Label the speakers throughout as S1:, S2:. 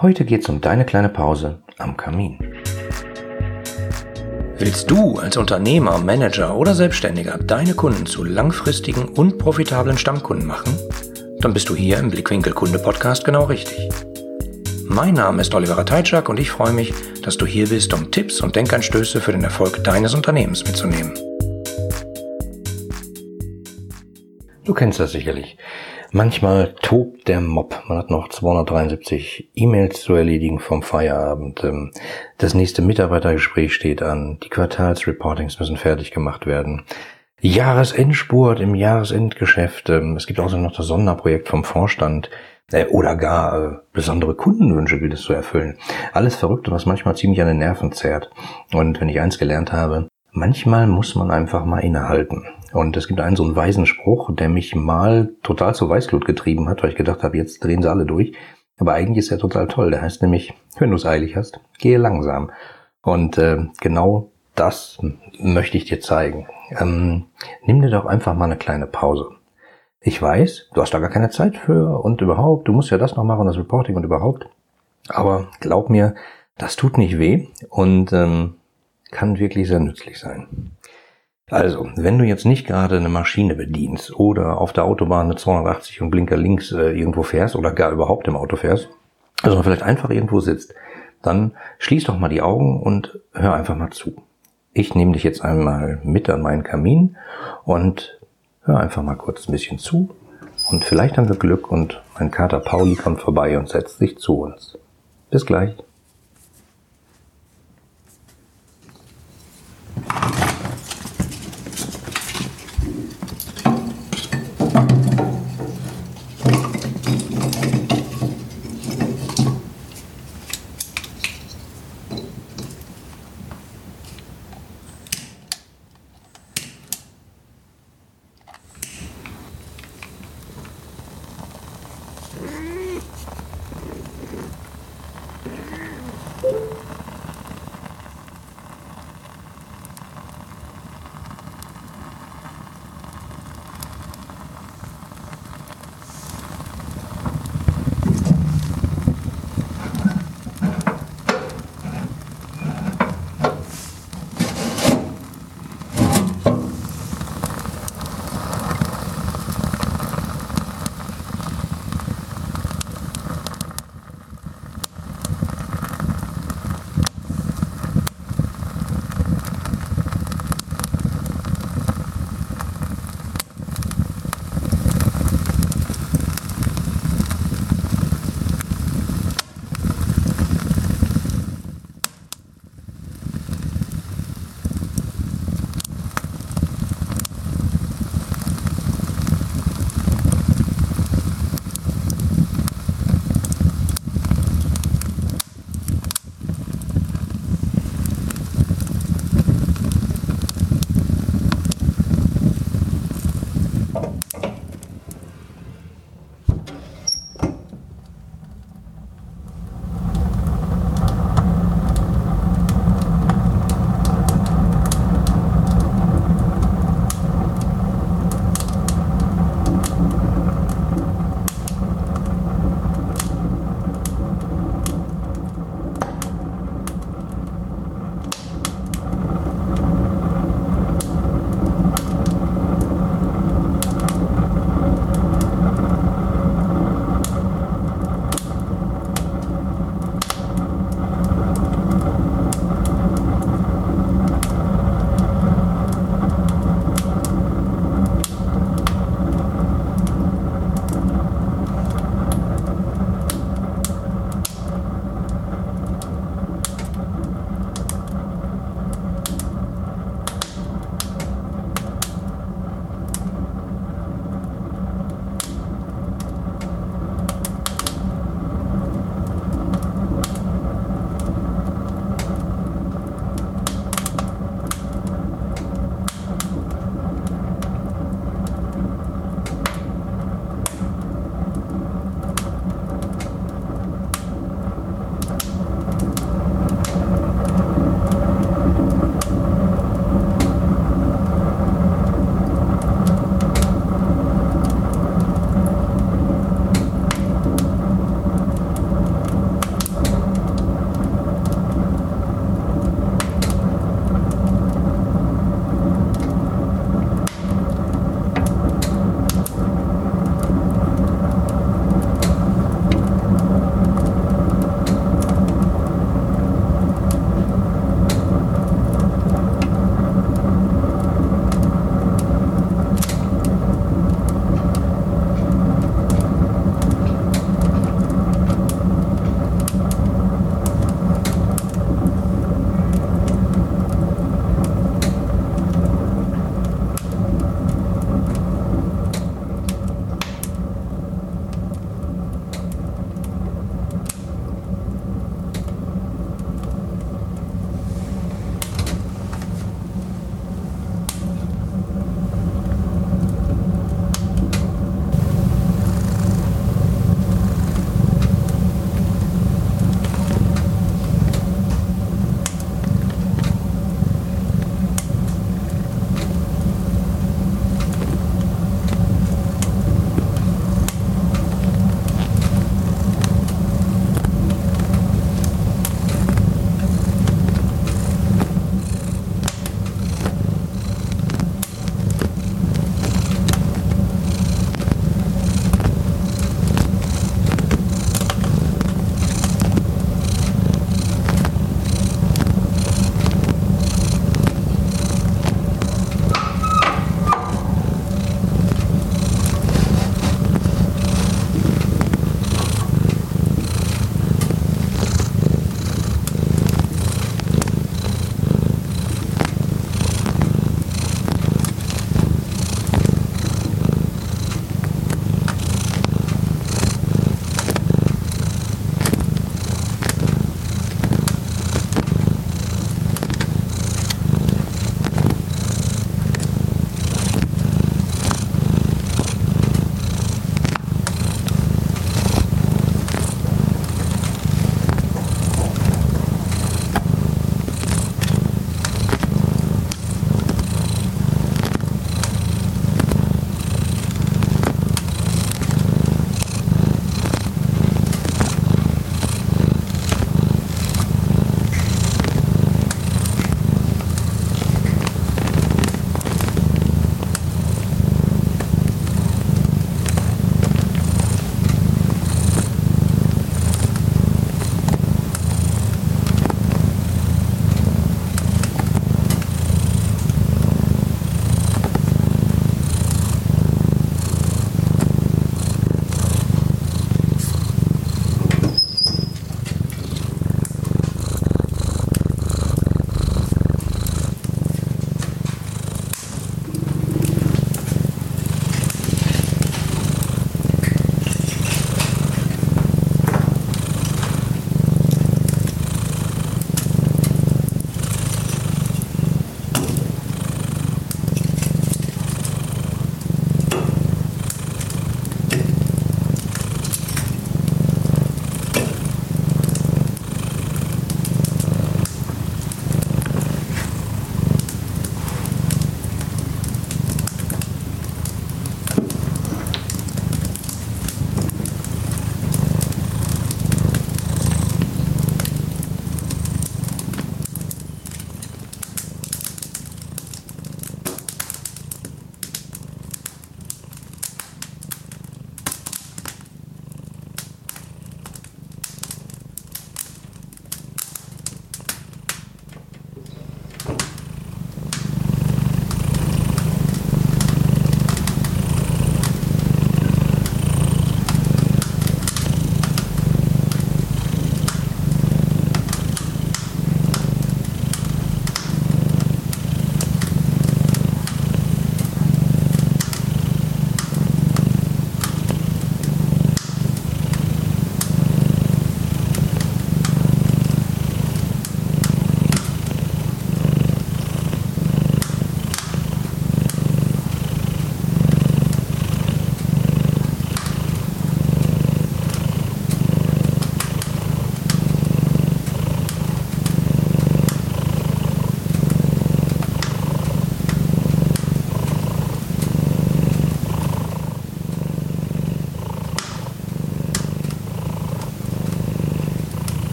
S1: Heute geht's um deine kleine Pause am Kamin.
S2: Willst du als Unternehmer, Manager oder Selbstständiger deine Kunden zu langfristigen und profitablen Stammkunden machen? Dann bist du hier im Blickwinkel Kunde Podcast genau richtig. Mein Name ist Oliver Teitschak und ich freue mich, dass du hier bist, um Tipps und Denkanstöße für den Erfolg deines Unternehmens mitzunehmen.
S1: Du kennst das sicherlich. Manchmal tobt der Mob. Man hat noch 273 E-Mails zu erledigen vom Feierabend. Ähm, das nächste Mitarbeitergespräch steht an. Die Quartalsreportings müssen fertig gemacht werden. Jahresendspurt im Jahresendgeschäft. Ähm, es gibt außerdem noch das Sonderprojekt vom Vorstand äh, oder gar äh, besondere Kundenwünsche gilt es zu erfüllen. Alles Verrückte, was manchmal ziemlich an den Nerven zerrt. Und wenn ich eins gelernt habe, manchmal muss man einfach mal innehalten. Und es gibt einen so einen weisen Spruch, der mich mal total zur Weißglut getrieben hat, weil ich gedacht habe, jetzt drehen sie alle durch. Aber eigentlich ist er total toll. Der heißt nämlich, wenn du es eilig hast, gehe langsam. Und äh, genau das möchte ich dir zeigen. Ähm, nimm dir doch einfach mal eine kleine Pause. Ich weiß, du hast da gar keine Zeit für und überhaupt, du musst ja das noch machen, das Reporting und überhaupt. Aber glaub mir, das tut nicht weh und ähm, kann wirklich sehr nützlich sein. Also, wenn du jetzt nicht gerade eine Maschine bedienst oder auf der Autobahn mit 280 und Blinker links äh, irgendwo fährst oder gar überhaupt im Auto fährst, also vielleicht einfach irgendwo sitzt, dann schließ doch mal die Augen und hör einfach mal zu. Ich nehme dich jetzt einmal mit an meinen Kamin und hör einfach mal kurz ein bisschen zu und vielleicht haben wir Glück und mein Kater Pauli kommt vorbei und setzt sich zu uns. Bis gleich.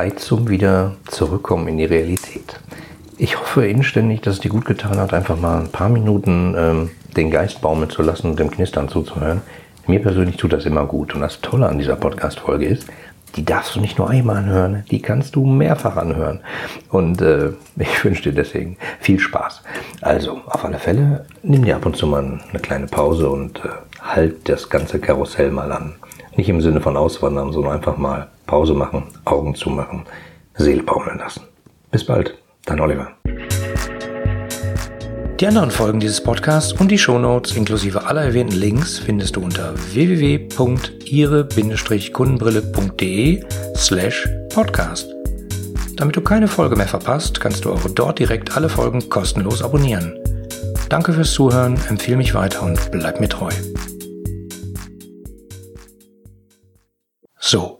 S1: Zeit zum wieder zurückkommen in die Realität. Ich hoffe inständig, dass es dir gut getan hat, einfach mal ein paar Minuten ähm, den Geist baumeln zu lassen und dem Knistern zuzuhören. Mir persönlich tut das immer gut. Und das Tolle an dieser Podcast-Folge ist, die darfst du nicht nur einmal anhören, die kannst du mehrfach anhören. Und äh, ich wünsche dir deswegen viel Spaß. Also, auf alle Fälle, nimm dir ab und zu mal eine kleine Pause und äh, halt das ganze Karussell mal an. Nicht im Sinne von auswandern, sondern einfach mal Pause machen, Augen zumachen, Seele baumeln lassen. Bis bald, dein Oliver.
S2: Die anderen Folgen dieses Podcasts und die Shownotes inklusive aller erwähnten Links findest du unter www.ihre-kundenbrille.de slash podcast. Damit du keine Folge mehr verpasst, kannst du auch dort direkt alle Folgen kostenlos abonnieren. Danke fürs Zuhören, empfehle mich weiter und bleib mir treu. So,